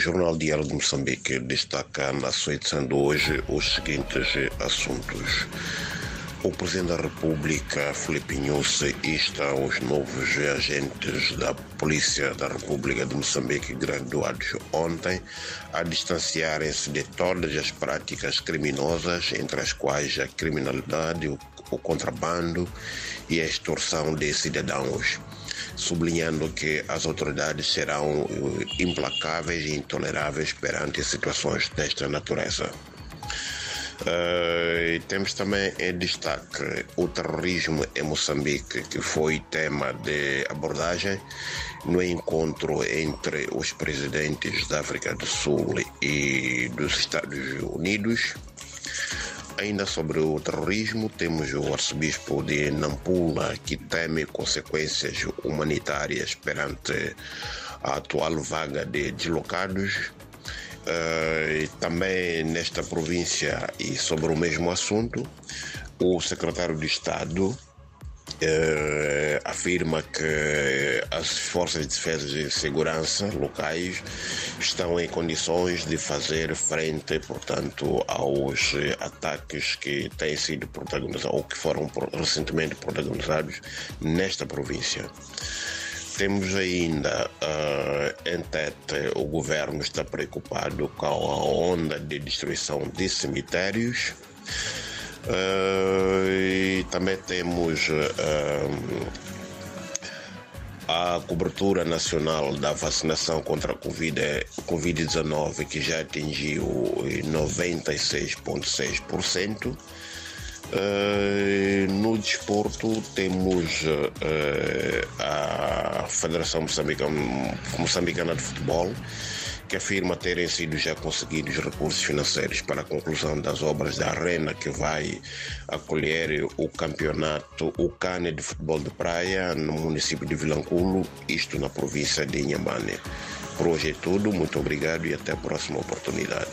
Jornal Diário de Moçambique destaca na sua edição de hoje os seguintes assuntos. O Presidente da República, Filipe Nhusse, insta os novos agentes da Polícia da República de Moçambique graduados ontem a distanciarem-se de todas as práticas criminosas, entre as quais a criminalidade, o contrabando e a extorsão de cidadãos sublinhando que as autoridades serão implacáveis e intoleráveis perante situações desta natureza. Uh, temos também em destaque o terrorismo em Moçambique, que foi tema de abordagem no encontro entre os presidentes da África do Sul e dos Estados Unidos. Ainda sobre o terrorismo, temos o arcebispo de Nampula que teme consequências humanitárias perante a atual vaga de deslocados. Uh, também nesta província e sobre o mesmo assunto, o secretário de Estado Uh, afirma que as forças de defesa e segurança locais estão em condições de fazer frente, portanto, aos ataques que têm sido protagonizados ou que foram recentemente protagonizados nesta província. Temos ainda uh, em tete o governo está preocupado com a onda de destruição de cemitérios. Uh, e também temos uh, a cobertura nacional da vacinação contra a Covid-19, que já atingiu 96,6%. Uh, no desporto temos a Federação Moçambicana, Moçambicana de Futebol, que afirma terem sido já conseguidos recursos financeiros para a conclusão das obras da arena que vai acolher o campeonato, o CANE de futebol de praia no município de Vilanculo, isto na província de Inhambane. Por hoje é tudo, muito obrigado e até a próxima oportunidade.